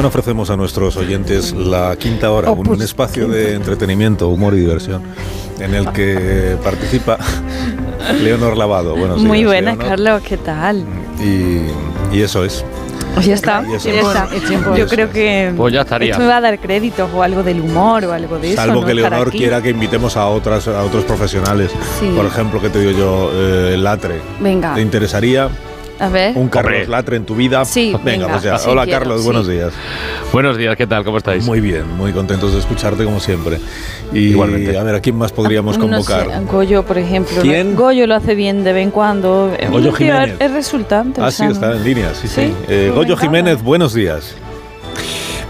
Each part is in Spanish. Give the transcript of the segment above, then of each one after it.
continuación ofrecemos a nuestros oyentes la quinta hora, Oh, un, pues, un espacio quinta. de entretenimiento, humor y diversión, en el que participa Leonor Lavado. Buenos días, Muy buena, Leonor. Carlos, ¿qué tal? Y, y eso es. Pues ya está, ya es. está. Es tiempo. Yo creo que Pues ya estaría. esto me va a dar créditos o algo del humor o algo de eso. Salvo ¿no? que Leonor quiera que invitemos a otras a otros profesionales. Sí. Por ejemplo, que te digo yo, eh, Latre. Venga, ¿Te interesaría a ver. un Carlos Hombre. Latre en tu vida? Sí, venga, venga, pues ya. Hola quiero, Carlos, sí. buenos días. Buenos días, ¿qué tal? ¿Cómo estáis? Muy bien, muy contentos de escucharte como siempre. Y Igualmente. a ver, ¿a quién más podríamos convocar? sé, Goyo, por ejemplo. ¿Quién? Goyo lo hace bien de vez en cuando. Goyo Jiménez. Es resultante. Ah, sí, está en línea, sí, sí. Sí, Eh, Goyo. Jiménez, buenos días.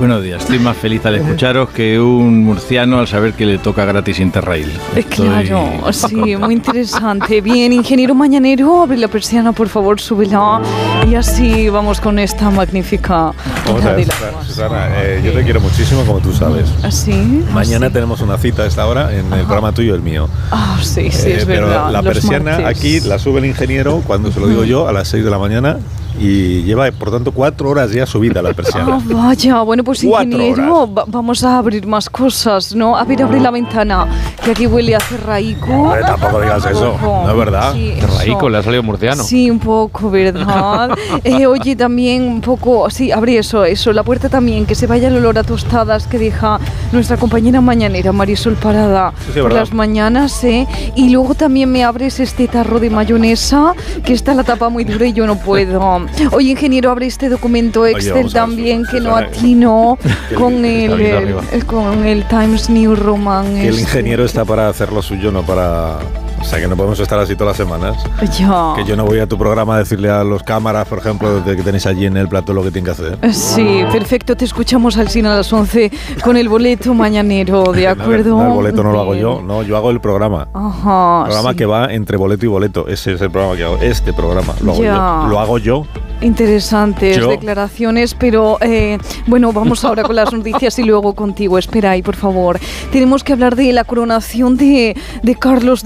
Buenos días, estoy más feliz al escucharos que un murciano al saber que le toca gratis Interrail. Eh, Claro, sí, muy interesante. Bien, ingeniero mañanero, abre la persiana, por favor, súbela. Y así vamos con esta magnífica. Vamos a ver, Susana, Susana, eh, yo te quiero muchísimo, como tú sabes. ¿Así? Mañana tenemos una cita a esta hora en el programa tuyo y el mío. Ah, sí, sí, Eh, es pero verdad. la persiana aquí la sube el ingeniero cuando se lo digo yo a las 6 de la mañana y lleva, por tanto, cuatro horas ya subida la persiana. Ah, vaya, bueno, pues ingeniero, va- vamos a abrir más cosas, ¿no? A ver, abre la ventana, que aquí huele a cerraico. Hombre, tampoco digas eso, Ojo. no es verdad. Sí, Raico, eso. le ha salido murciano. Sí, un poco, ¿verdad? Eh, oye, también un poco, sí, abre eso, eso, la puerta también, que se vaya el olor a tostadas que deja nuestra compañera mañanera, Marisol Parada, Sí, sí, por las mañanas, ¿eh? Y luego también me abres este tarro de mayonesa, que está la tapa muy dura y yo no puedo. Oye, ingeniero, abre este documento Excel también, que no el- con el, el- con el Times New Roman. Que el este. ingeniero está para hacer lo suyo, no para... O sea, que no podemos estar así todas las semanas. Ya. Que yo no voy a tu programa a decirle a los cámaras, por ejemplo, de que tenéis allí en el plato lo que tienen que hacer. Sí, perfecto. Te escuchamos al cine a las 11 con el boleto mañanero, ¿de acuerdo? no, el boleto no lo hago yo, no, yo hago el programa. Ajá. programa sí. que va entre boleto y boleto. Ese es el programa que hago. Este programa lo hago Ya. yo. Lo hago yo. Interesantes Yo- declaraciones, pero eh, bueno, vamos ahora con las noticias y luego contigo. Espera ahí, por favor. Tenemos que hablar de la coronación de, de Carlos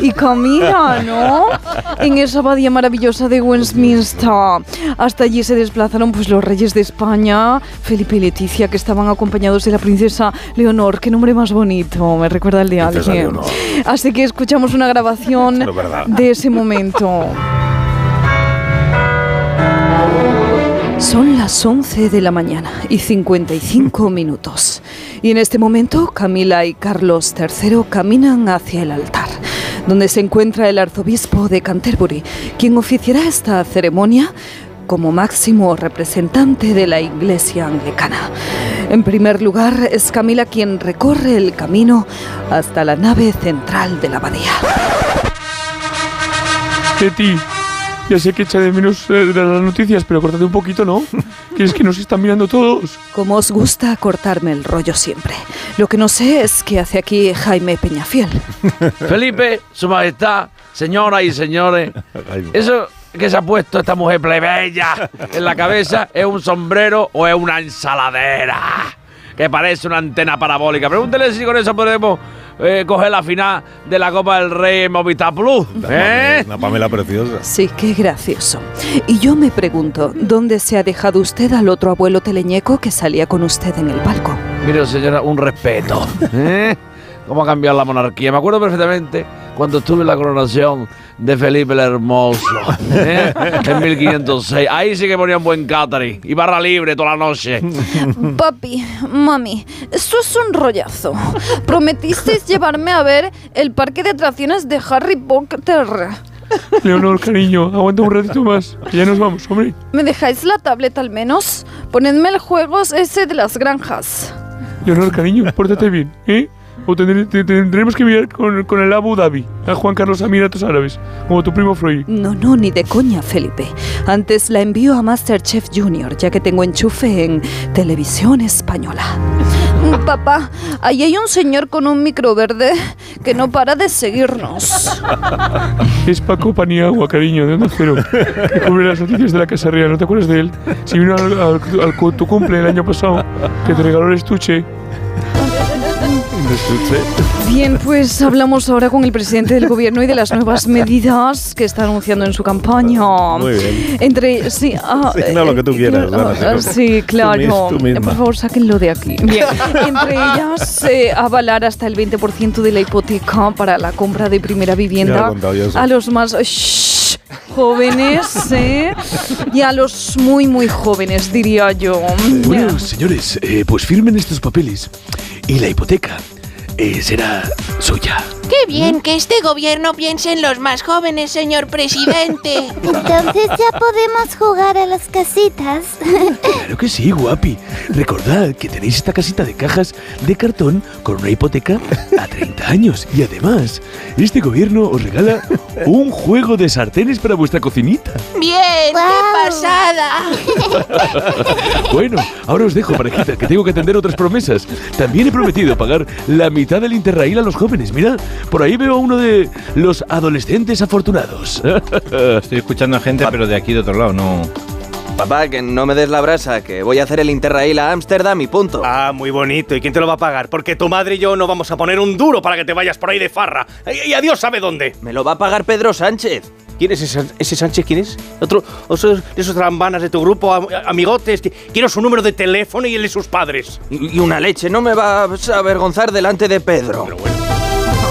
Y Camila, ¿no? En esa abadía maravillosa de Westminster. Hasta allí se desplazaron pues los reyes de España, Felipe y Leticia, que estaban acompañados de la princesa Leonor. Qué nombre más bonito, me recuerda al de alguien. Así que escuchamos una grabación de ese momento. Son las 11 de la mañana y 55 minutos. Y en este momento Camila y Carlos III caminan hacia el altar, donde se encuentra el arzobispo de Canterbury, quien oficiará esta ceremonia como máximo representante de la Iglesia anglicana. En primer lugar, es Camila quien recorre el camino hasta la nave central de la abadía. Betty, ya sé que echa de menos eh, de las noticias, pero cortate un poquito, ¿no? Que es que nos están mirando todos. Como os gusta cortarme el rollo siempre. Lo que no sé es qué hace aquí Jaime Peñafiel. Felipe, su majestad, señoras y señores, eso que se ha puesto esta mujer plebeya en la cabeza es un sombrero o es una ensaladera que parece una antena parabólica. Pregúntele si con eso podemos eh, coger la final de la Copa del Rey en Movistar Plus. ¿eh? Una Pamela preciosa. Sí, qué gracioso. Y yo me pregunto, ¿dónde se ha dejado usted al otro abuelo teleñeco que salía con usted en el palco? Mire, señora, un respeto. ¿eh? ¿Cómo ha cambiado la monarquía? Me acuerdo perfectamente cuando estuve en la coronación de Felipe el Hermoso ¿eh? en 1506. Ahí sí que ponían buen catering y barra libre toda la noche. Papi, mami, esto es un rollazo. Prometisteis llevarme a ver el parque de atracciones de Harry Potter. Leonor, cariño, aguanta un ratito más. que ya nos vamos, hombre. ¿Me dejáis la tableta al menos? Ponedme el juego ese de las granjas. Leonor, cariño, pórtate bien, ¿eh? O tendré- te- tendremos que mirar con, con el Abu Dhabi, a Juan Carlos Emiratos Árabes, como tu primo Freud. No, no, ni de coña, Felipe. Antes la envío a Masterchef Junior, ya que tengo enchufe en televisión española. Papá, ahí hay un señor con un micro verde que no para de seguirnos. Es Paco Paniagua, cariño, de Onda Cero, que cubre las noticias de la Casa Real. ¿No te acuerdas de él? Si vino al, al- al tu cumple el año pasado, que te regaló el estuche. Escuche. Bien, pues hablamos ahora con el presidente del gobierno y de las nuevas medidas que está anunciando en su campaña. Muy bien. Entre, sí, ah, Sí, no, lo que tú eh, quieras, Ana, sí, tú- sí, claro. tú misma. Por favor, sáquenlo de aquí. Bien. Entre ellas, eh, avalar hasta el 20% de la hipoteca para la compra de primera lo vivienda a los más shh, jóvenes ¿eh? y a los muy, muy jóvenes, diría yo. Bueno, señores, eh, pues firmen estos papeles y la hipoteca eh, será suya. Qué bien que este gobierno piense en los más jóvenes, señor presidente. Entonces ya podemos jugar a las casitas. Claro que sí, guapi. Recordad que tenéis esta casita de cajas de cartón con una hipoteca a 30 años. Y además, este gobierno os regala un juego de sartenes para vuestra cocinita. Bien, Guau. qué pasada. Bueno, ahora os dejo, parejita, que tengo que atender otras promesas. También he prometido pagar la mitad del Interrail a los jóvenes. Mira, por ahí veo a uno de los adolescentes afortunados. Estoy escuchando a gente, pero de aquí de otro lado, no. Papá, que no me des la brasa, que voy a hacer el Interrail a Ámsterdam y punto. Ah, muy bonito. ¿Y quién te lo va a pagar? Porque tu madre y yo no vamos a poner un duro para que te vayas por ahí de farra. Y, y adiós sabe dónde. Me lo va a pagar Pedro Sánchez. ¿Quién es ese, ese Sánchez? ¿Quién es? Otro, esos, esos trambanas de tu grupo, am- amigotes. Quiero su número de teléfono y el de sus padres. Y, y una leche, no me vas a avergonzar delante de Pedro.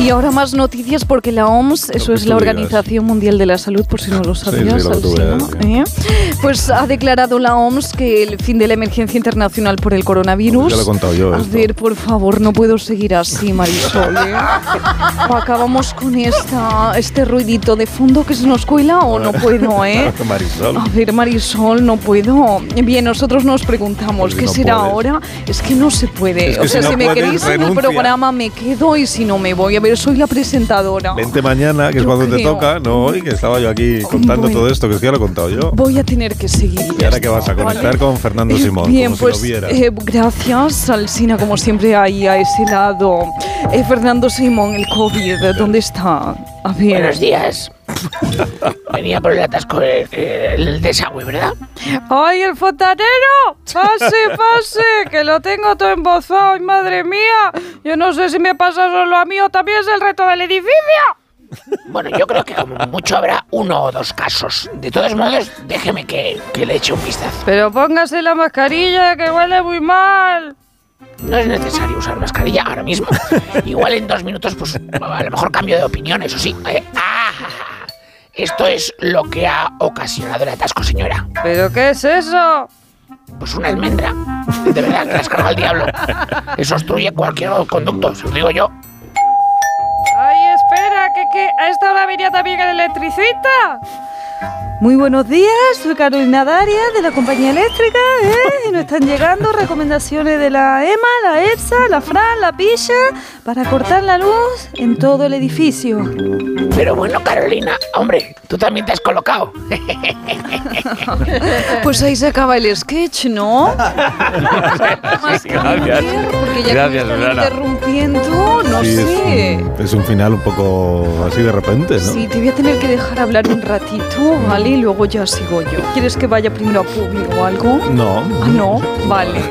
Y ahora más noticias porque la OMS, eso es la. Organización Mundial de la Salud, por si no lo sí, sabías, lo tú Alsina, veas, ¿eh? pues ha declarado la OMS que el fin de la emergencia internacional por el coronavirus. Ya lo he contado yo. A ver, por favor, no puedo seguir así, Marisol. ¿eh? Acabamos con esta, este ruidito de fondo que se nos cuela o no puedo, ¿eh? Marisol. A ver, Marisol, no puedo. Bien, nosotros nos preguntamos Pues qué no será puedes. ahora. Es que no se puede. Es que o sea, si si, no me puedes, queréis en el programa me quedo y si no me voy. A ver, soy la presentadora. Vente mañana, que es Yo cuando te creo. toca. No, hoy que estaba yo aquí contando Bueno. todo esto, que es que ya lo he contado yo. Voy a tener que seguir. ¿Y ahora qué vas a conectar con Fernando Eh, Simón? Bien, como pues si lo viera. eh, gracias, Alsina, como siempre, ahí a ese lado. Eh, Fernando Simón, el COVID, ¿dónde está? A ver. Buenos días. Venía por el atasco el, el desagüe, ¿verdad? ¡Ay, el fontanero! ¡Pase, pase! Que lo tengo todo embozado. ¡Ay, madre mía! Yo no sé si me pasa solo a mí o también es el reto del edificio. Bueno, yo creo que como mucho habrá uno o dos casos. De todos modos, déjeme que, que le eche un vistazo. Pero póngase la mascarilla, que huele muy mal. No es necesario usar mascarilla ahora mismo. Igual en dos minutos, pues a lo mejor cambio de opinión, eso sí. Esto es lo que ha ocasionado el atasco, señora. ¿Pero qué es eso? Pues una almendra. De verdad, que carga el diablo. Eso obstruye cualquier conducto, se lo digo yo. ¡Ay, espera! ¿Que, que a esta hora venía también el electricista? Muy buenos días, soy Carolina Daria de la compañía eléctrica, ¿eh? Y nos están llegando recomendaciones de la EMA, la EPSA, la FRAN, la PISA, para cortar la luz en todo el edificio. Pero bueno, Carolina, hombre, tú también te has colocado. Pues ahí se acaba el sketch, ¿no? Más gracias. Porque ya Gracias, que me están interrumpiendo, no Sí, sé. es, un, es un final un poco así de repente, ¿no? Sí, te voy a tener que dejar hablar un ratito, Y luego ya sigo yo. ¿Quieres que vaya primero a público o algo? No. Ah, no, vale.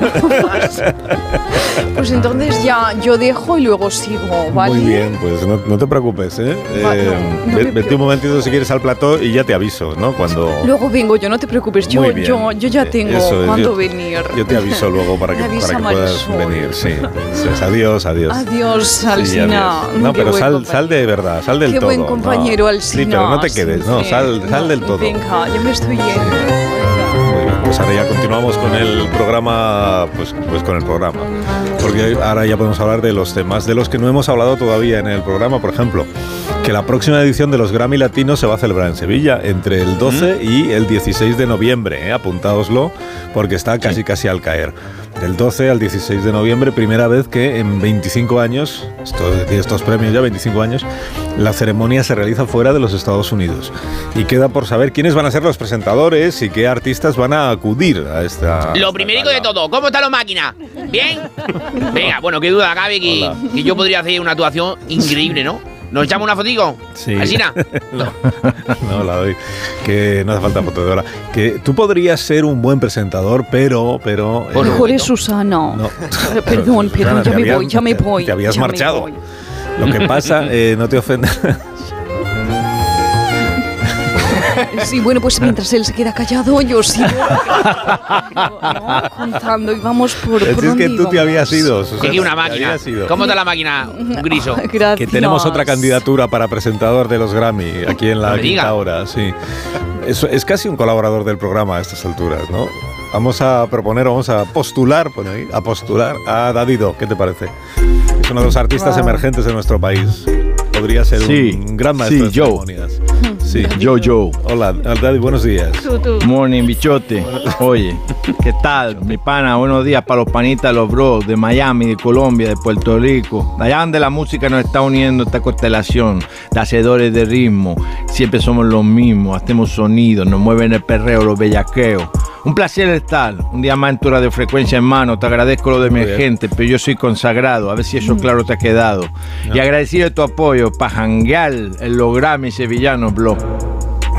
pues entonces ya yo dejo y luego sigo, ¿vale? Muy bien, pues no, no te preocupes, ¿eh? Va, Eh, no, no ve- me vete un momentito si quieres al plató y ya te aviso, ¿no? Cuando... Luego vengo yo, no te preocupes, yo, Muy bien. yo, yo ya tengo Eso es, cuándo yo- venir. Yo te aviso luego para que, para que puedas venir, sí. Adiós, adiós. Adiós, Sí, adiós. No, Qué pero buen sal, compañero. sal de verdad, sal del Qué todo. buen no. compañero, Alsina. Sí, pero no te quedes, no, sal, sal del todo. Venga, yo me estoy yendo. Muy bien, pues ahora ya continuamos con el programa, pues, pues con el programa. Porque ahora ya podemos hablar de los temas de los que no hemos hablado todavía en el programa. Por ejemplo, que la próxima edición de los Grammy Latinos se va a celebrar en Sevilla entre el 12 y el 16 de noviembre. ¿eh? Apuntaoslo porque está casi casi al caer. Del 12 al 16 de noviembre, primera vez que en 25 años, esto, estos premios ya 25 años, la ceremonia se realiza fuera de los Estados Unidos. Y queda por saber quiénes van a ser los presentadores y qué artistas van a acudir a esta... Lo primerico de todo, ¿cómo está la máquina? ¿Bien? Venga, bueno, qué duda cabe que, que yo podría hacer una actuación increíble, ¿no? ¿Nos echamos una fotico? Sí. ¿Asina? no, no la doy. Que no hace falta foto de hora. Que tú podrías ser un buen presentador, pero, pero. eh, Mejor es Susana. no. Perdón, Susana, perdón, te ya me habías- voy, ya me voy. Te habías marchado. Lo que pasa, eh, no te ofenda. Sí, bueno, pues mientras él se queda callado, yo sigo ¿no? contando y vamos por, Es por que dónde tú te íbamos. habías ido. Susana, Llegué una te máquina. ¿Cómo está la máquina? Griso. Gracias. Que tenemos otra candidatura para presentador de los Grammy aquí en la No quinta hora, sí. Es, es casi un colaborador del programa a estas alturas, ¿no? Vamos a proponer, vamos a postular, pone ahí, a postular a Davido, ¿qué te parece? Es uno de los artistas Wow. emergentes de nuestro país. Podría ser Sí, un gran maestro sí, de yo. Sí. Yo, yo. Hola, Daddy, buenos días. Tú, tú. Morning, bichote. Oye, ¿qué tal? Mi pana, buenos días para los panitas, los bros de Miami, de Colombia, de Puerto Rico. Allá donde la música nos está uniendo esta constelación de hacedores de ritmo. Siempre somos los mismos, hacemos sonido, nos mueven el perreo, los bellaqueos. Un placer estar, un día más en tu de frecuencia en mano. Te agradezco lo de bien. emergente, pero yo soy consagrado. A ver si eso claro te ha quedado. Y agradecido de tu apoyo para janguear el lograme sevillano, bro.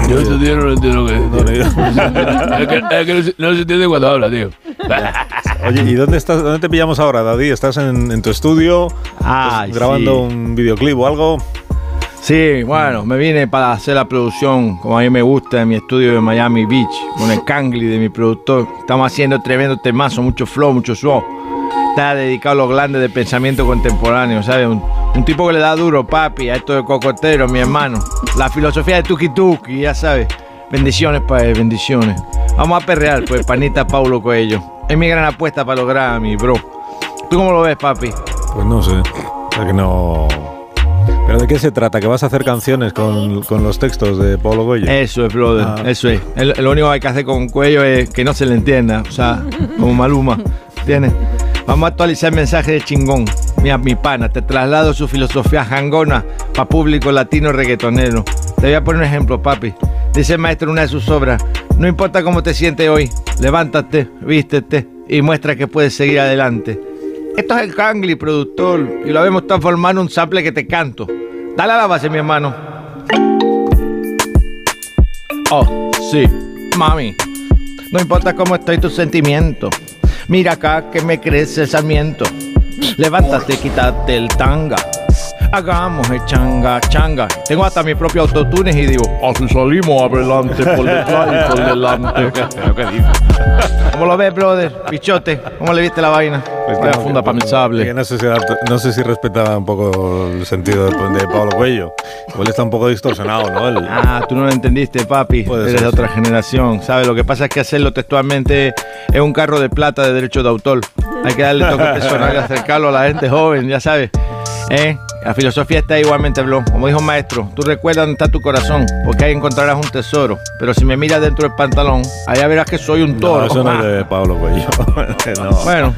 Yo este tío no lo entiendo que No, no, es que, es que no, se, no se entiende cuando habla, tío. Oye, ¿y dónde estás? ¿Dónde te pillamos ahora, Daddy? ¿Estás en, en tu estudio? ¿Estás grabando sí. un videoclip o algo? Sí, bueno, me vine para hacer la producción, como a mí me gusta, en mi estudio de Miami Beach, con el Kangli de mi productor. Estamos haciendo tremendo temazo, mucho flow, mucho show. Está dedicado a los grandes de pensamiento contemporáneo, ¿sabes? Un, un tipo que le da duro, papi, a esto de cocotero, mi hermano. La filosofía de tuki tuki, ya sabes. Bendiciones él, bendiciones. Vamos a perrear, pues, panita Paulo Coelho. Es mi gran apuesta para lograr mi bro. ¿Tú cómo lo ves, papi? Pues no sé. O sea que no. ¿Pero de qué se trata? ¿Que vas a hacer canciones con, con los textos de Pablo Goya? Eso es, brother. Ah. Eso es. El- lo único que hay que hacer con cuello es que no se le entienda. O sea, como Maluma. ¿Tienes? Vamos a actualizar el mensaje de chingón. Mi pana, te traslado su filosofía jangona para público latino reggaetonero. Te voy a poner un ejemplo, papi. Dice el maestro en una de sus obras: No importa cómo te sientes hoy, levántate, vístete y muestra que puedes seguir adelante. Esto es el Kangli, productor, y lo habíamos transformado en un sample que te canto. Dale a la base, mi hermano. Oh, sí, mami. No importa cómo estoy tus sentimientos. Mira acá que me crece el sarmiento. Levántate, quítate el tanga. Hagamos el changa changa. Tengo hasta mi propio autotunes y digo, así salimos adelante, por detrás y por delante. ¿Cómo lo ves, brother? Pichote, ¿cómo le viste la vaina? Pues no, funda que- para mi sable. que no, sé si, no sé si respetaba un poco el sentido de, de Pablo Cuello. Igual está un poco distorsionado, ¿no? El- Ah, tú no lo entendiste, papi. Puede Eres ser, de otra sí. generación, ¿sabes? Lo que pasa es que hacerlo textualmente es un carro de plata de derecho de autor. Hay que darle toque personal y acercarlo a la gente joven, ya sabes. ¿Eh? La filosofía está igualmente, bro. Como dijo un maestro, tú recuerdas dónde está tu corazón, porque ahí encontrarás un tesoro. Pero si me miras dentro del pantalón, allá verás que soy un no, toro. eso no es de Pablo Cuello. no. Bueno,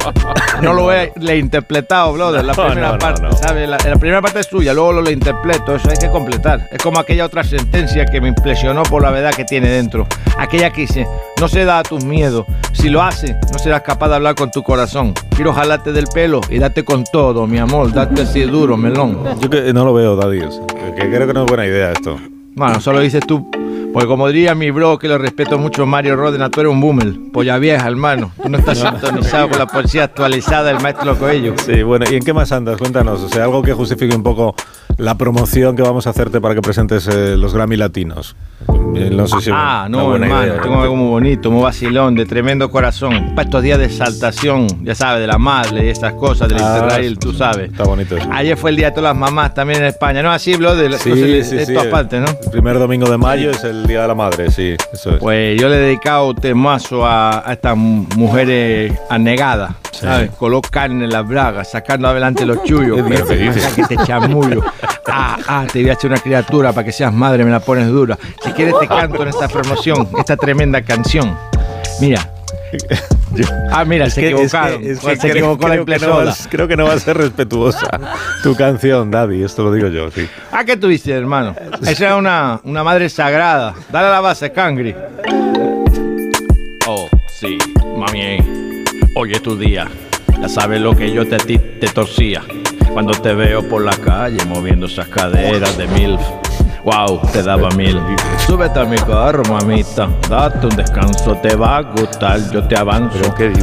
no lo he le interpretado, brother, la primera no, parte. ¿sabes? La, la primera parte es tuya, luego lo le interpreto, eso hay que completar. Es como aquella otra sentencia que me impresionó por la verdad que tiene dentro. Aquella que dice, no se da a tus miedos, si lo haces, no serás capaz de hablar con tu corazón. Quiero jalarte del pelo y date con todo, mi amor, date así duro, melón. Yo que no lo veo, Daddy. o sea, que creo que no es buena idea esto. Bueno, solo dices tú, porque como diría mi bro, que lo respeto mucho, Mario Rodena, tú eres un boomer, polla vieja, hermano. Tú no estás sintonizado con la poesía actualizada del maestro Coello. Sí, bueno, ¿y en qué más andas? Cuéntanos. O sea, algo que justifique un poco la promoción que vamos a hacerte para que presentes eh, los Grammy Latinos. Eh, No sé si Ah, no, buena hermano, idea. tengo algo muy bonito, muy vacilón, de tremendo corazón. Para estos días de exaltación, ya sabes, de la madre y estas cosas, del Ah, Interrail, tú sabes. Está bonito eso. Ayer fue el día de todas las mamás también en España, ¿no? Así, bro, de, Sí, entonces, sí, de sí, todas partes, ¿no? El primer domingo de mayo es el Día de la Madre, sí, eso es. Pues yo le he dedicado temazo a, a estas mu- mujeres anegadas, ¿sabes? Color carne en las bragas, sacando adelante los chullos. ¿Qué dices? Pero que que te chamullo. Ah, ah, te voy a hacer una criatura para que seas madre, me la pones dura. Si quieres te canto en esta promoción, esta tremenda canción. Mira. Ah, mira, Es se que- es que- equivocaron. es que se creo- equivocó la creo que no impresora. vas- creo que no va a ser respetuosa tu canción, Daddy, esto lo digo yo, sí. Ah, ¿qué tuviste, hermano? Esa era una, una madre sagrada. Dale a la base, Cangri. Oh, sí, mami. Hoy es tu día. Ya sabes lo que yo te, te torcía. Cuando te veo por la calle moviendo esas caderas de MILF. Wow, te daba mil. Súbete a mi carro, mamita. Date un descanso, te va a gustar. Yo te avanzo.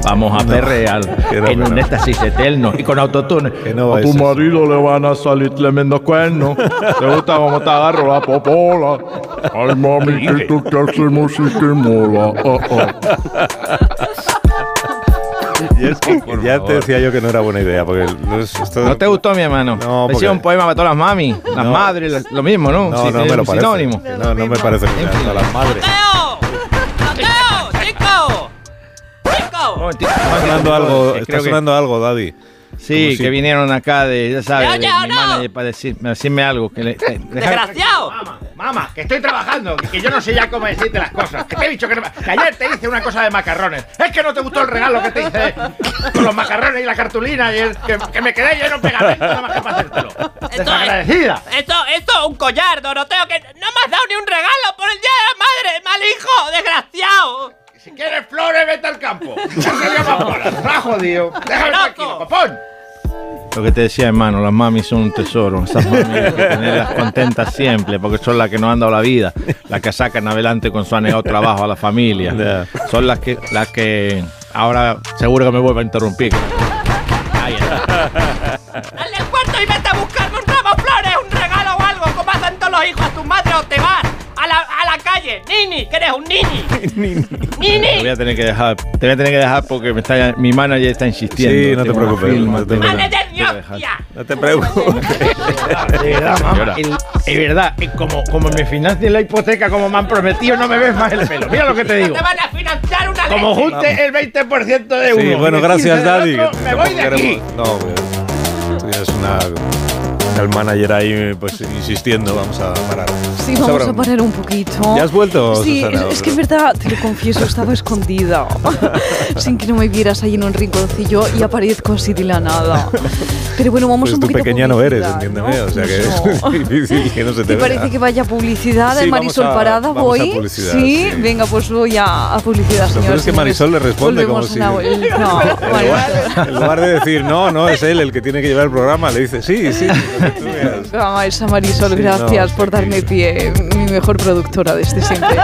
Vamos a perrear en un éxtasis eterno y con autotune. no a tu marido le van a salir tremendo cuernos. ¿Te gusta cómo te agarro la popola? Ay, mami, que tú que hacemos y que mola. Ah, ah. Y es que ya te decía yo que no era buena idea, porque esto- ¿No te gustó, mi hermano? No, Decía porque- un poema para todas las mami, las No. madres, lo mismo, ¿no? No, Sí, no me lo parece. sinónimo. No, no me parece que sean a las madres. ¡Mateo! ¡Chico! ¡Chico! Está sonando algo, está sonando algo, Daddy. Sí, Como si- que vinieron acá de, ya sabes, ¿Me de mi no? manager para decir- decirme algo. Que le, eh, deja- ¡Desgraciado! Mamá, que estoy trabajando, que, yo no sé ya cómo decirte las cosas. Que te he dicho que, no, que ayer te hice una cosa de macarrones. Es que no te gustó el regalo que te hice con los macarrones y la cartulina y el- que, que me quedé lleno de pegamento nada más que para hacértelo. Desagradecida. Esto, esto es un collar, Doroteo, que no me has dado ni un regalo por el Día de la Madre, mal hijo, desgraciado. Si quieres flores, vete al campo. No se llama bolas. Me ha jodido. Déjame tranquilo, copón. Lo que te decía, hermano, las mamis son un tesoro. Esas mamis hay que tenerlas contentas siempre, porque son las que nos han dado la vida, las que sacan adelante con su anegado trabajo a la familia. Son las que, las que ahora seguro que me vuelva a interrumpir. Dale el cuarto y vete a buscarme un ramo de flores, un regalo o algo, como hacen todos los hijos a tu madre o te vas la, a la calle. Nini, que eres un nini. Te Nini. voy a tener que dejar, te voy a tener que dejar porque me está, mi manager está insistiendo. Sí, no te una preocupes, no te preocupes. No te preocupes. De verdad, mamá. el- Es verdad, como, como me financien la hipoteca como me han prometido, no me ves más el pelo. Mira lo que te digo. Te van a financiar una Como junte el 20% de uno. Sí, bueno, gracias, 15 del Daddy. otro, Me voy de aquí. Queremos- No, hombre, tú una. El manager ahí, pues insistiendo, vamos a parar. Sí, vamos Sabrá- a parar un poquito. ¿Ya has vuelto, Sí, Susana? es, es que es verdad, te lo confieso, estaba escondida. Sin que no me vieras ahí en un rinconcillo y aparezco así de la nada. Pero bueno, vamos Pues un tú poquito a pequeña no eres, entiéndeme. ¿no? O sea que No. es difícil que no se te ¿Te vea. parece que vaya publicidad de Sí, vamos Marisol a- Parada? vamos a ¿Voy? publicidad, ¿Sí? sí. venga, pues voy a, a publicidad, Lo señores. peor es que Marisol le responde como Volvemos si. a. No, en, lugar, en lugar de decir, no, no, es él el que tiene que llevar el programa, le dice, sí, sí. lo tú esa Marisol, Sí, gracias no, por darme pie, mi mejor productora desde siempre.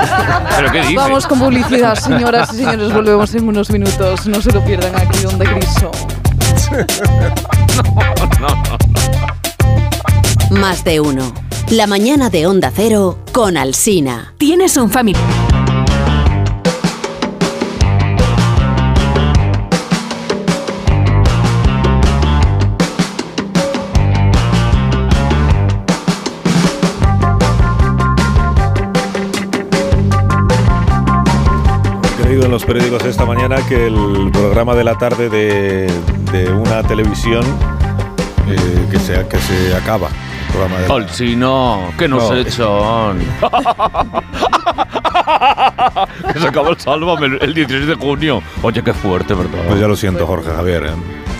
¿Pero qué dices? Vamos con publicidad, señoras y señores, volvemos en unos minutos. No se lo pierdan aquí, Onda Griso. Más de uno. La mañana de Onda Cero con Alsina. ¿Tienes un familiar? Los periódicos esta mañana que el programa de la tarde de, de una televisión eh, que, se, que se acaba. El programa de la- Alcina, ¿qué nos No. echan? que se acabó el Sálvame el- el 16 de junio. Oye, qué fuerte, ¿verdad? Pues ya lo siento, Jorge Javier. ¿eh?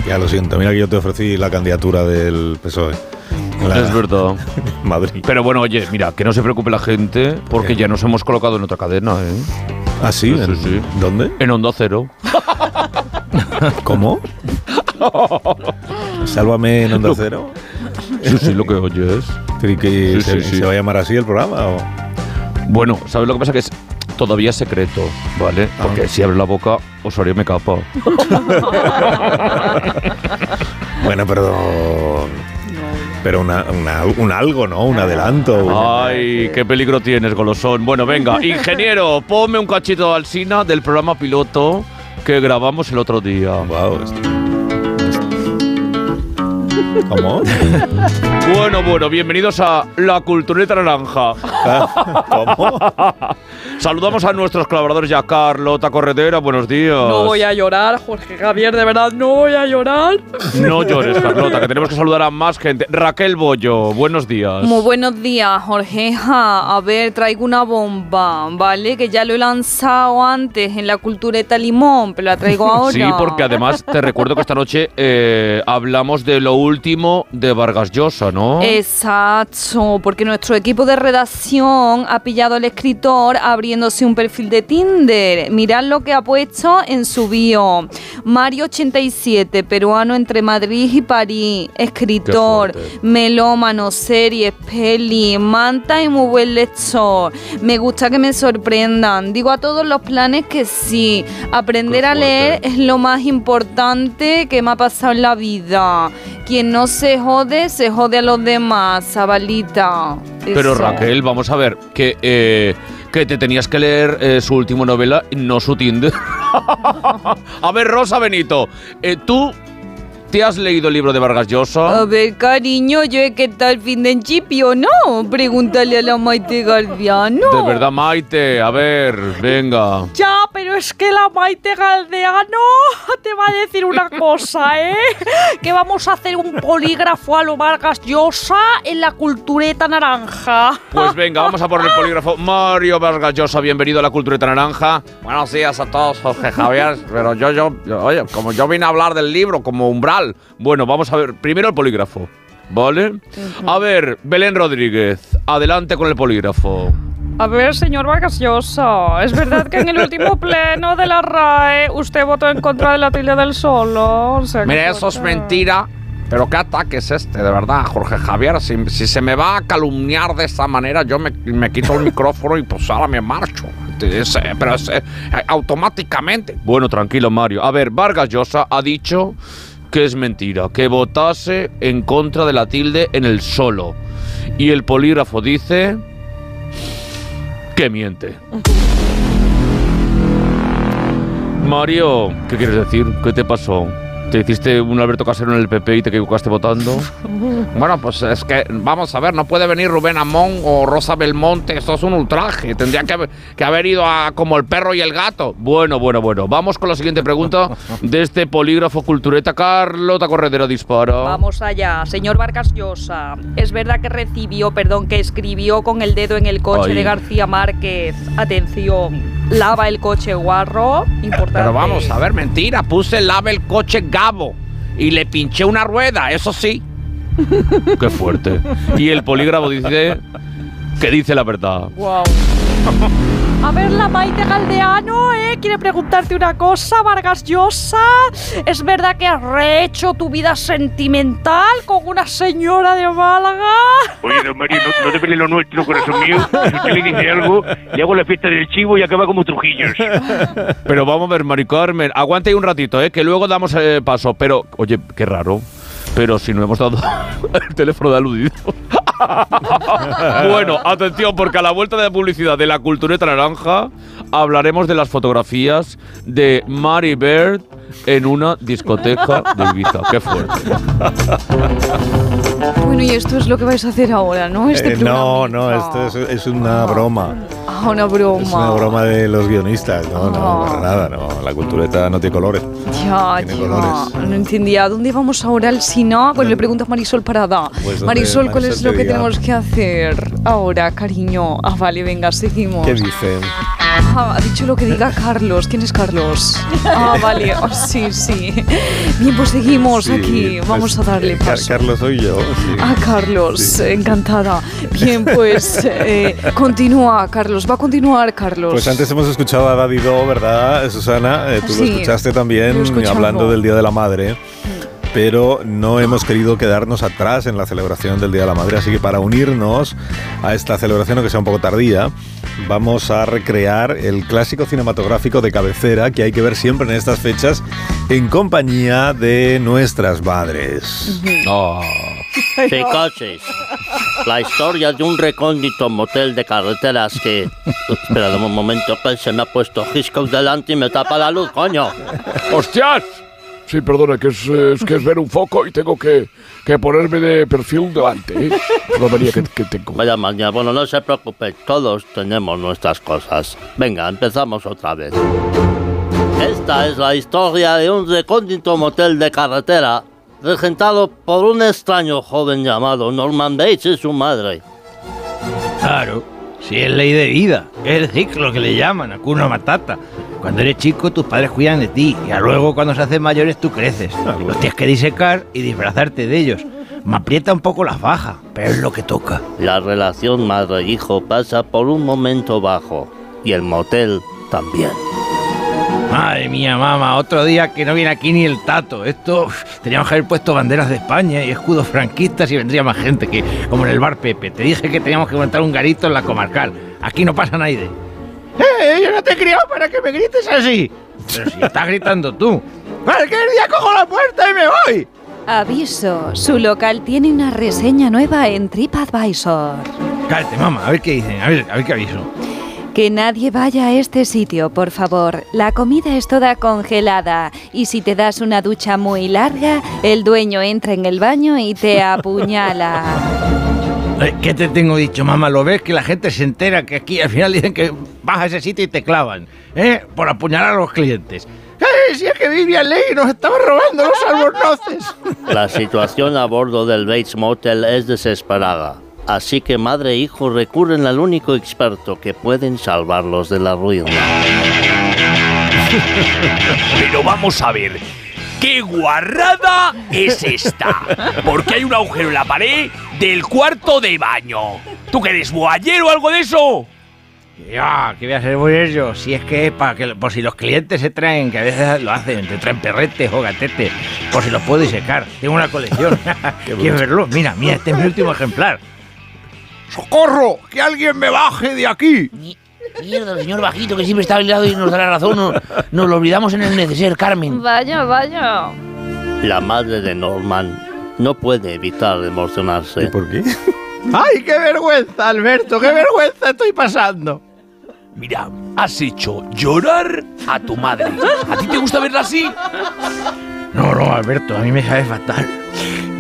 Ya lo siento. Mira que yo te ofrecí la candidatura del PSOE. la- Es verdad. Madrid. Pero bueno, oye, mira, que no se preocupe la gente, porque ya nos hemos colocado en otra cadena, ¿eh? ¿Ah, sí? Sí, ¿En- sí. ¿Dónde? En Onda Cero. ¿Cómo? Sálvame en Onda Cero. Sí, sí, lo que oyes. Pero ¿y que Sí, se, sí, sí. se va a llamar así el programa? o? Bueno, ¿sabes lo que pasa? Que es todavía secreto, ¿vale? Ah. Porque si abre la boca, Osorio me capa. Bueno, pero. Pero una, una- un algo, ¿no? Un adelanto. Ay, qué peligro tienes, golosón. Bueno, venga, ingeniero, ponme un cachito de Alsina del programa piloto que grabamos el otro día. Wow. ¿Cómo? Bueno, bueno, bienvenidos a La Cultureta Naranja. ¿Cómo? Saludamos a nuestros colaboradores ya, Carlota Corredera, buenos días. No voy a llorar, Jorge Javier, de verdad, no voy a llorar. No llores, Carlota, que tenemos que saludar a más gente. Raquel Bollo, buenos días. Muy buenos días, Jorge. Ja, a ver, traigo una bomba, ¿vale? Que ya lo he lanzado antes en la cultureta limón, pero la traigo ahora. Sí, porque además te recuerdo que esta noche eh, hablamos de lo último de Vargas Llosa, ¿no? Exacto, porque nuestro equipo de redacción ha pillado al escritor abriéndose un perfil de Tinder. Mirad lo que ha puesto en su bio. Mario 87, peruano entre Madrid y París, escritor, melómano, series, peli, manta y muy buen lector. Me gusta que me sorprendan. Digo a todos los planes que sí. Aprender a leer es lo más importante que me ha pasado en la vida. Quien no se jode, se jode a los demás, Zabalita. Pero. Raquel, vamos a ver, que, eh, que te tenías que leer eh, su última novela y no su Tinder. a ver, Rosa Benito, eh, ¿tú te has leído el libro de Vargas Llosa? A ver, cariño, yo he que tal fin de enchipio, ¿no? Pregúntale a la Maite Galdiano. De verdad, Maite, a ver, venga. Ya, pero es que la Maite Galdeano te va a decir una cosa, ¿eh? Que vamos a hacer un polígrafo a lo Vargas Llosa en la cultureta naranja. Pues venga, vamos a poner el polígrafo. Mario Vargas Llosa, bienvenido a la Cultureta Naranja. Buenos días a todos, Jorge Javier. Pero yo, yo, yo- oye, como yo vine a hablar del libro como umbral. Bueno, vamos a ver, primero el polígrafo, ¿vale? A ver, Belén Rodríguez, adelante con el polígrafo. A ver, señor Vargas Llosa, ¿es verdad que en el último pleno de la RAE usted votó en contra de la tilde del solo? O sea, eso es mentira. Pero qué ataque es este, de verdad, Jorge Javier. Si, si se me va a calumniar de esta manera, yo me, me quito el micrófono y pues ahora me marcho. Es, eh, pero es, eh, automáticamente. Bueno, tranquilo, Mario. A ver, Vargas Llosa ha dicho que es mentira, que votase en contra de la tilde en el solo. Y el polígrafo dice que miente. Mario, ¿qué quieres decir? ¿Qué te pasó? ¿Te hiciste un Alberto Casero en el PP y te equivocaste votando? Bueno, pues es que, vamos a ver, no puede venir Rubén Amón o Rosa Belmonte. Esto es un ultraje. Tendría que, haber- que haber ido a como el perro y el gato. Bueno, bueno, bueno. Vamos con la siguiente pregunta de este polígrafo cultureta. Carlota Corredera dispara. Vamos allá, señor Vargas Llosa. ¿Es verdad que recibió, perdón, que escribió con el dedo en el coche Ay. de García Márquez? Atención, lava el coche guarro. Importante. Pero vamos a ver, mentira. Puse el lave el coche Y le pinché una rueda, eso sí. Qué fuerte. Y el polígrafo dice que dice la verdad. Wow. A ver, la Maite Galdeano, ¿eh? Quiere preguntarte una cosa, Vargas Llosa. ¿Es verdad que has rehecho tu vida sentimental con una señora de Málaga? Oye, don Mario, no, no te pelees lo nuestro, corazón mío. Si usted le dice algo, le hago la fiesta del chivo y acaba como Trujillos. Pero vamos a ver, Mari Carmen, aguante ahí un ratito, ¿eh? que luego damos eh, paso. Pero, oye, qué raro. Pero si no hemos dado el teléfono de aludido. bueno, atención, porque a la vuelta de la publicidad de la cultureta naranja hablaremos de las fotografías de Mary Bird en una discoteca de Ibiza. Qué fuerte. Bueno, y esto es lo que vais a hacer ahora, ¿no? Este Eh, no, no, esto es, es una broma. Ah, una broma. Es una broma de los guionistas. No, no, Ah. para nada, no. La cultureta no tiene colores. Ya, Tiene ya. colores. No entendía. ¿A dónde vamos ahora al Sina? Pues le preguntas a Marisol Parada. Pues Marisol, ¿cuál Marisol es lo que diga. tenemos que hacer ahora, cariño? Ah, vale, venga, seguimos. ¿Qué dicen? Ah, ha dicho lo que diga Carlos. ¿Quién es Carlos? Ah, vale. Oh, sí, sí. Bien, pues seguimos Sí, aquí. pues, Vamos a darle eh, Car- paso. Carlos soy yo. sí. Ah, Carlos, Sí. encantada. Bien, pues eh, continúa, Carlos. Va a continuar, Carlos. Pues antes hemos escuchado a Daddy Do, ¿verdad, Susana? Eh, tú lo escuchaste también hablando del Día de la Madre. Pero no hemos querido quedarnos atrás en la celebración del Día de la Madre, así que para unirnos a esta celebración, aunque sea un poco tardía, vamos a recrear el clásico cinematográfico de cabecera que hay que ver siempre en estas fechas en compañía de nuestras madres. Psicosis. La historia de un recóndito motel de carreteras que... Espera un momento que se me ha puesto Hitchcock delante y me tapa la luz, coño. ¡Hostias! Sí, perdona, que es, es que es ver un foco y tengo que, que ponerme de perfil delante. ¿eh? Manía que, que tengo. Vaya mañana, bueno, no se preocupe, todos tenemos nuestras cosas. Venga, empezamos otra vez. Esta es la historia de un recóndito motel de carretera regentado por un extraño joven llamado Norman Bates y su madre. Claro, si es ley de vida, es el ciclo que le llaman, Akuna Matata. Cuando eres chico, tus padres cuidan de ti, y luego cuando se hacen mayores, tú creces. Los tienes que disecar y disfrazarte de ellos. Me aprieta un poco las bajas, pero es lo que toca. La relación madre-hijo pasa por un momento bajo y el motel también. Madre mía, mamá, otro día que no viene aquí ni el tato. Esto, uf, teníamos que haber puesto banderas de España y escudos franquistas y vendría más gente, que como en el bar Pepe. Te dije que teníamos que montar un garito en la comarcal. Aquí no pasa nadie. ¡Eh! Yo no te he criado para que me grites así. Pero si estás gritando tú. Cualquier día cojo la puerta y me voy. Aviso, su local tiene una reseña nueva en TripAdvisor. Cállate, mamá, a ver qué dicen, a ver, a ver qué aviso. Que nadie vaya a este sitio, por favor. La comida es toda congelada y si te das una ducha muy larga, el dueño entra en el baño y te apuñala. Eh, ¿Qué te tengo dicho, mamá? ¿Lo ves? Que la gente se entera que aquí al final dicen que vas a ese sitio y te clavan, ¿eh? Por apuñalar a los clientes. ¡Eh! Si es que Vivian Ley nos estaba robando los albornoces. La situación a bordo del Bates Motel es desesperada. Así que madre e hijo recurren al único experto que pueden salvarlos de la ruina. Pero vamos a ver. ¿Qué guarrada es esta? Porque hay un agujero en la pared del cuarto de baño. ¿Tú que eres o algo de eso? Ya, ¿qué voy a hacer voy yo? Si es que es para que, por si los clientes se traen, que a veces lo hacen, te traen perretes o gatetes, por si los puedo disecar. Tengo una colección. ¿Quieres verlo? Mira, mira, este es mi último ejemplar. ¡Socorro! ¡Que alguien me baje de aquí! Mierda, el señor bajito que siempre está al lado y nos da la razón. no- nos lo olvidamos en el neceser, Carmen. Vaya, vaya. La madre de Norman no puede evitar emocionarse. por qué? ¡Ay, qué vergüenza, Alberto! ¡Qué vergüenza estoy pasando! Mira, has hecho llorar a tu madre. ¿A ti te gusta verla así? No, no, Alberto, a mí me sabe fatal.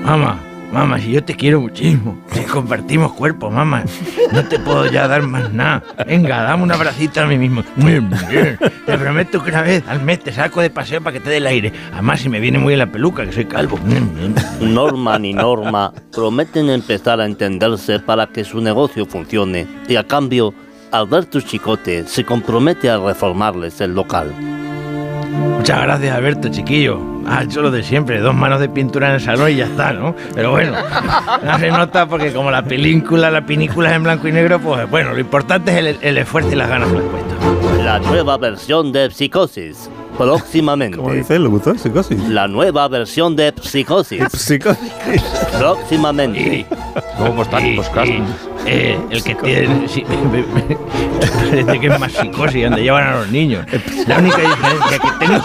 Mamá, mamá, si yo te quiero muchísimo. Si compartimos cuerpo, mamá. No te puedo ya dar más nada. Venga, dame un abracito a mí mismo. Te prometo que una vez al mes te saco de paseo para que te dé el aire. Además, si me viene muy en la peluca, que soy calvo. Norman y Norma prometen empezar a entenderse para que su negocio funcione y a cambio, Alberto Chicote se compromete a reformarles el local. Muchas gracias, Alberto, chiquillo. Ha hecho lo de siempre, dos manos de pintura en el salón y ya está, ¿no? Pero bueno, no se nota porque como la película, la pinícula es en blanco y negro, pues bueno, lo importante es el, el esfuerzo y las ganas que le he puesto. La nueva versión de Psicosis. Próximamente. ¿Cómo dice el locutor? Psicosis. La nueva versión de Psicosis. Psicosis. Próximamente. ¿Cómo están los eh, el que tiene. Sí, parece que es más psicosis, donde llevan a los niños. La única diferencia que tengo.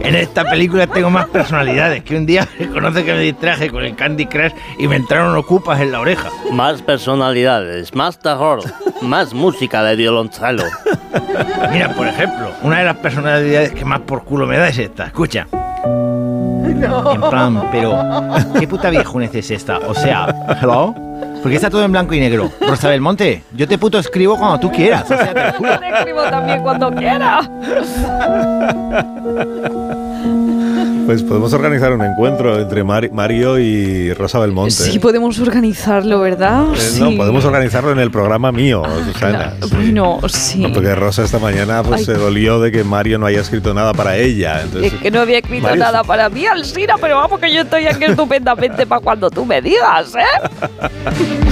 En esta película tengo más personalidades. Que un día reconoce que me distraje con el Candy Crush y me entraron ocupas en la oreja. Más personalidades, más terror, más música de violonchelo. Mira, por ejemplo, una de las personalidades que más por culo me da es esta. Escucha. En plan, pero ¿qué puta viejunez es esta? O sea, ¿hello? Porque está todo en blanco y negro. Rosa del Monte, yo te puto escribo cuando tú quieras. O sea, te te escribo también cuando quiera. Pues podemos organizar un encuentro entre Mari- Mario y Rosa Belmonte. Sí, podemos organizarlo, ¿verdad? Eh, Sí. No, podemos organizarlo en el programa mío, Susana. Bueno, sí. No, porque Rosa esta mañana pues, Ay. se dolió de que Mario no haya escrito nada para ella. Entonces, Es que no había escrito Mario- nada para mí, Alsina, pero vamos que yo estoy aquí estupendamente para cuando tú me digas, ¿eh?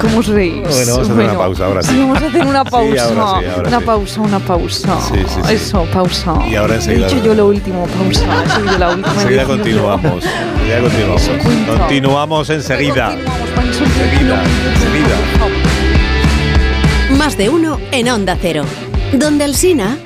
¿Cómo os reís? Bueno, vamos a hacer una pausa ahora sí. Sí, vamos a hacer una Sí, pausa. ahora sí, ahora una sí. pausa, una pausa. Sí, sí, sí. Eso, pausa. Y ahora enseguida- He dicho yo lo último, pausa. He yo la última. enseguida continuamos. Enseguida continuamos. Continuamos enseguida. Enseguida, enseguida. Más de uno en Onda Cero. Donde el Sina.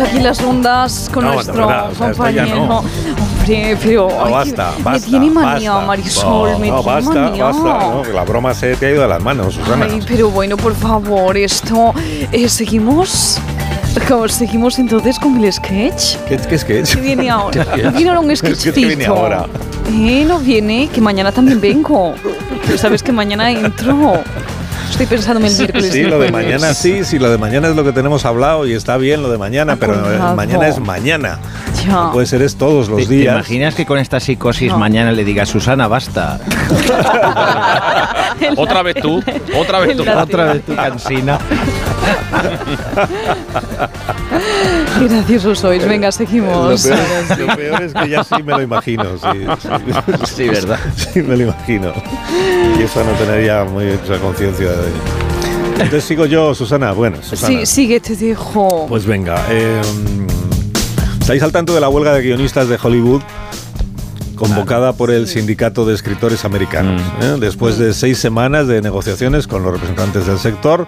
Aquí las ondas con No, nuestro verdad, compañero. no. Hombre, pero. No, ay, basta, que basta. me tiene manía, basta. Marisol. No, me no, tiene basta, manía. basta. la broma se te ha ido de las manos, Susana. Ay, pero bueno, por favor, esto. eh, ¿Seguimos? ¿Cómo ¿Seguimos entonces con el sketch? ¿Qué, qué sketch? ¿Qué viene ahora? ¿Qué ¿No viene ahora un ¿Qué sketchcito? viene ahora? Eh, no viene, que mañana también vengo. Pero sabes que mañana entro. Estoy pensando en el miércoles. Sí, lo de mañana sí, sí, lo de mañana es lo que tenemos hablado y está bien lo de mañana, pero eh, Acordado. mañana es mañana. Puede ser es todos los ¿Te, te días. imaginas que con esta psicosis No. mañana le diga Susana, basta? Otra vez tú, otra vez tú. Otra vez tú, cansina. Qué graciosos sois. Venga, Lo seguimos. peor, es, lo peor es que ya sí me lo imagino. Sí, sí. Sí, ¿verdad? Sí, me lo imagino. Y eso no muy mucha conciencia de Entonces sigo yo, Susana. Bueno, Susana. Sí, sigue, te dejo. Pues venga. eh, ¿Estáis al tanto de la huelga de guionistas de Hollywood? Convocada por el Sindicato de Escritores Americanos. ¿eh? Después de seis semanas de negociaciones con los representantes del sector,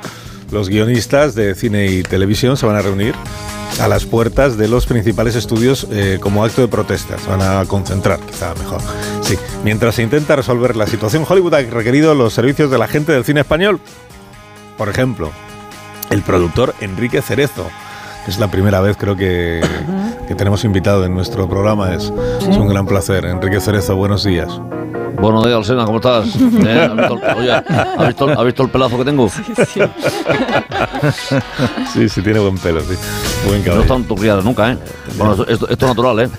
los guionistas de cine y televisión se van a reunir a las puertas de los principales estudios eh, como acto de protesta. Se van a concentrar, quizá mejor. Sí. Mientras se intenta resolver la situación, Hollywood ha requerido los servicios de la gente del cine español. Por ejemplo, el productor Enrique Cerezo, es la primera vez creo que, que tenemos invitado en nuestro programa. Es, es un gran placer. Enrique Cerezo, buenos días. Buenos días, Alsena, ¿cómo estás? ¿Eh? ¿Has visto, el- oye, ¿has visto, has visto el pelazo que tengo? Sí, sí, tiene buen pelo, sí. Buen No cabello. están turriadas nunca, ¿eh? Bueno, esto, esto- esto es natural, ¿eh?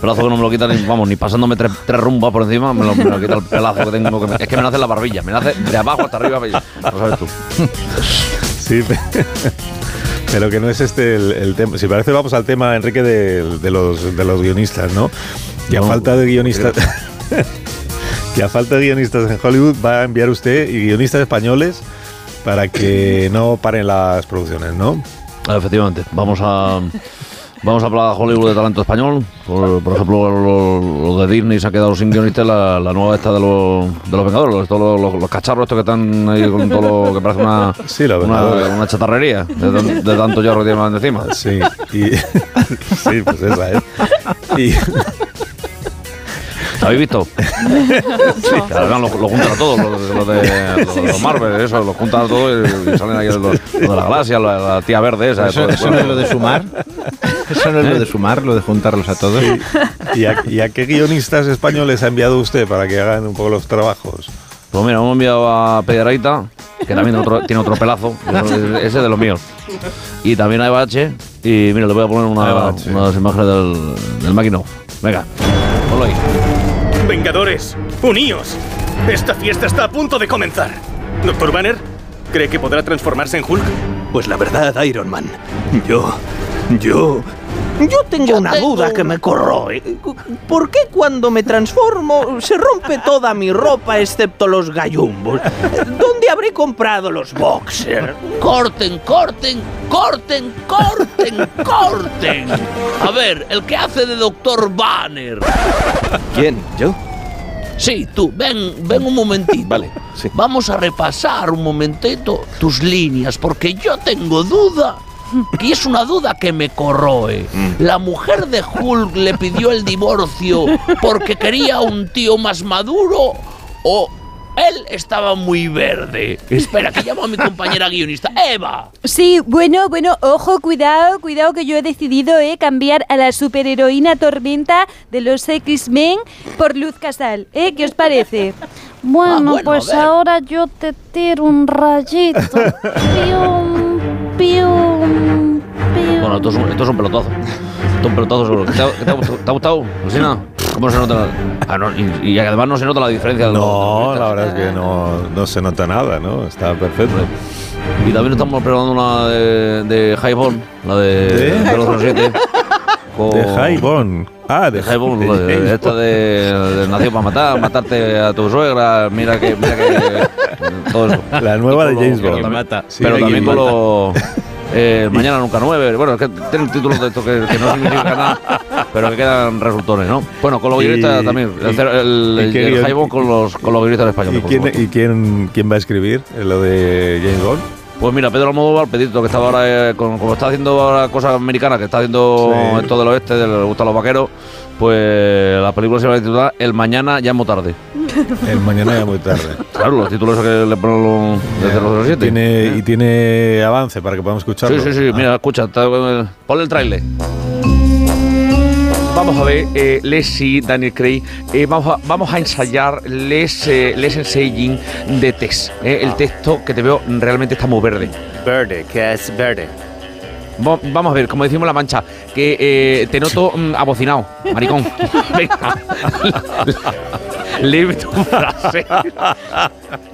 Pelazo que no me lo quitan, ni, vamos, ni pasándome tres, tres rumbas por encima, me lo, me lo quita el pelazo que tengo. que me- es que me nace la barbilla, me nace de abajo hasta arriba, no sabes tú. Sí, pero que no es este el, el tema. Si parece, vamos al tema, Enrique, de, de los, de los guionistas, ¿no? Que a No, falta de guionistas. que a falta de guionistas en Hollywood va a enviar usted y guionistas españoles para que no paren las producciones, ¿no? Ah, Efectivamente, vamos a vamos a hablar de Hollywood de talento español. Por, por ejemplo, lo, lo de Disney se ha quedado sin guionista, la, la nueva esta de los, de los Vengadores, los, todos los, los cacharros estos que están ahí con todo lo que parece una, Sí, una, chatarrería de tanto hierro que tienen encima. Sí, y, sí, pues esa es. Y, ¿Lo habéis visto? Sí, además lo, lo juntan a todos, los lo de, lo de los Marvel, eso, lo juntan a todos y, y salen ahí los, los de la galaxia, la, la tía verde esa. ¿Eso, todo- eso no es lo de sumar? ¿Eso no es lo de sumar, lo de juntarlos a todos? ¿Y a, y a qué guionistas españoles ha enviado usted para que hagan un poco los trabajos? Pues mira, hemos enviado a Pederaita, que también tiene otro, tiene otro pelazo, ese es de los míos. Y también a Eva H. Y mira, le voy a poner una, Eva H. unas imágenes del, del máquino. Venga, ponlo ahí. Vengadores, uníos. Esta fiesta está a punto de comenzar. Doctor Banner, ¿cree que podrá transformarse en Hulk? Pues la verdad, Iron Man, yo. Yo. Yo tengo una duda que me corroe. ¿Por qué cuando me transformo se rompe toda mi ropa excepto los gallumbos? ¿Dónde habré comprado los boxers? Corten, corten, corten, corten, corten. A ver, el que hace de Doctor Banner. ¿Quién? ¿Yo? Sí, tú, ven, ven un momentito. Vale, sí. Vamos a repasar un momentito tus líneas, porque yo tengo duda. Y es una duda que me corroe. Mm. La mujer de Hulk le pidió el divorcio porque quería un tío más maduro o él estaba muy verde. Espera, que llamo a mi compañera guionista. Eva. Sí, bueno, bueno, ojo, cuidado, cuidado que yo he decidido eh, cambiar a la superheroína tormenta de los X-Men por Luz Casal. ¿Eh? ¿Qué os parece? Bueno, bueno, pues ahora yo te tiro un rayito. Pium, pium. Bueno, esto es un, esto es un pelotazo. Esto es un pelotazo seguro. ¿Te ha, te ha gustado? ¿Te ha gustado, Lucina? ¿Cómo se nota? la- Ah, no, y, y además no se nota la diferencia. No, la verdad es que no, no se nota nada, ¿no? Está perfecto. Y también estamos preparando una de, de Highball, la de, ¿De? 007. con- De Highbone. Ah, de, De Highball, de esta de, Nació para matar, matarte a tu suegra, mira que, mira que todo eso. La nueva de James Bond. pero también con los eh, Mañana Nunca Nueve. Bueno, es que tienen títulos de esto que, que no significan nada, pero que quedan resultones, ¿no? Bueno, con los guionistas también. El, el, el Highball con los, con los guionistas españoles. ¿Y quién, y quién, quién va a escribir lo de James Bond? Pues mira, Pedro Almodóvar, Pedrito, que estaba ahora, eh, con- como está haciendo ahora cosas americanas, que está haciendo Sí. esto del oeste, de le gustan los vaqueros, pues la película se va a titular El Mañana ya muy tarde. El mañana ya muy tarde. Claro, los títulos que le ponen los de 007. Tiene, y tiene avance para que podamos escucharlo. Sí, sí, sí, mira, escucha, está, eh, ponle el trailer. Vamos a ver, eh, Leslie, Daniel Craig, eh, vamos, a, vamos a ensayar Les, eh, les Ensaying de text. eh, el texto que te veo realmente está muy verde. Verde, ¿qué es verde? Vamos a ver, como decimos La Mancha, que eh, te noto mm, abocinado, maricón. Venga. Lee tu frase.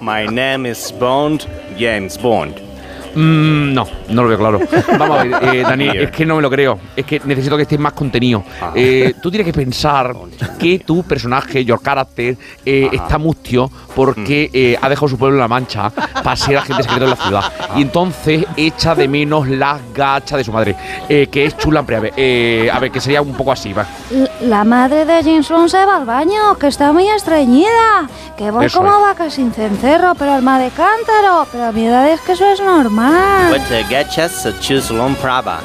My name is Bond, James Bond. Mm, no, no lo veo claro. Vamos a ver, eh, Daniel, es que no me lo creo. Es que necesito que estés más contenido. Eh, tú tienes que pensar que tu personaje, your character, eh, está mustio porque eh, ha dejado su pueblo en La Mancha para ser agente secreto de la ciudad. Y entonces echa de menos las gachas de su madre, eh, que es chula en eh, A ver, que sería un poco así, va. La madre de James Bond se va al baño, que está muy estreñida. Que voy Eso como es. vaca sin cencerro, pero alma de cántaro. Pero a mi edad es que eso es normal. Vete, gachas, chuslón prava.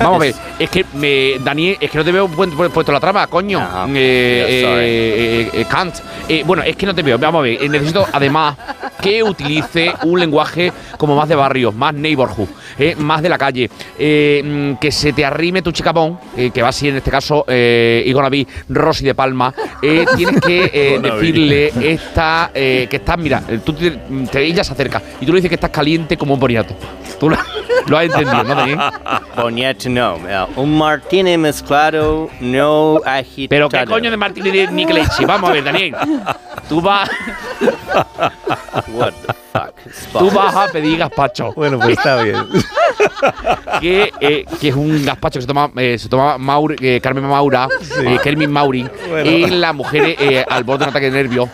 Vamos a ver, es que me, Daniel, es que no te veo pu- pu- puesto la trama, coño. Eh, Yeah, sorry. eh, eh, eh, Kant. Eh, bueno, es que no te veo. Vamos a ver, eh, necesito además que utilice un lenguaje como más de barrio, más neighborhood, eh, más de la calle. eh, mm, que se te arrime tu chicabón, eh, que va así en este caso, eh, be Rosy de Palma. eh, tienes que eh, decirle esta, eh, que estás, mira, eh, tú te, te- ella se acerca y tú le dices que estás caliente como un boniato. Tú lo, lo has entendido, ¿no, Daniel? Boniato no. eh, Un martini mezclado, no agitado. Pero qué coño de Martínez de Niclechi. Vamos a ver, Daniel. Tú vas, What the fuck? tú vas a pedir gazpacho. Bueno, pues está bien. Que, eh, que es un gazpacho que se toma, eh, se toma Maur- eh, Carmen Maura, eh, Kermin Mauri, Bueno. y la mujer eh, al borde de un ataque de nervios.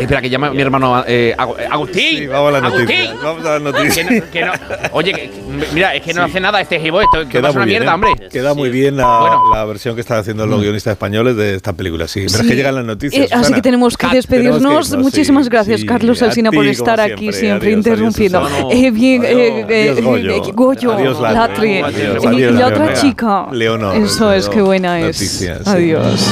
Espera, que llama a mi hermano eh, eh, Agustín. Sí, vamos a las noticias. Vamos a las noticias. Que no- que no- oye, que- mira, es que no hace nada este gibo esto. Que Queda pasa una muy bien, mierda, ¿eh? hombre. Queda muy bien la, Bueno. la versión que están haciendo los guionistas españoles de esta película. Sí, pero es que llegan las noticias. Eh, así que tenemos que despedirnos. tenemos que irnos, Muchísimas sí, gracias, sí. Carlos Alsina, por estar aquí siempre. Adiós, interrumpiendo. adiós. Eh, bien, Adiós, Goyo. Goyo, Adiós, Latri. Y- la otra chica. Leonor. Eso es, qué buena es. Adiós.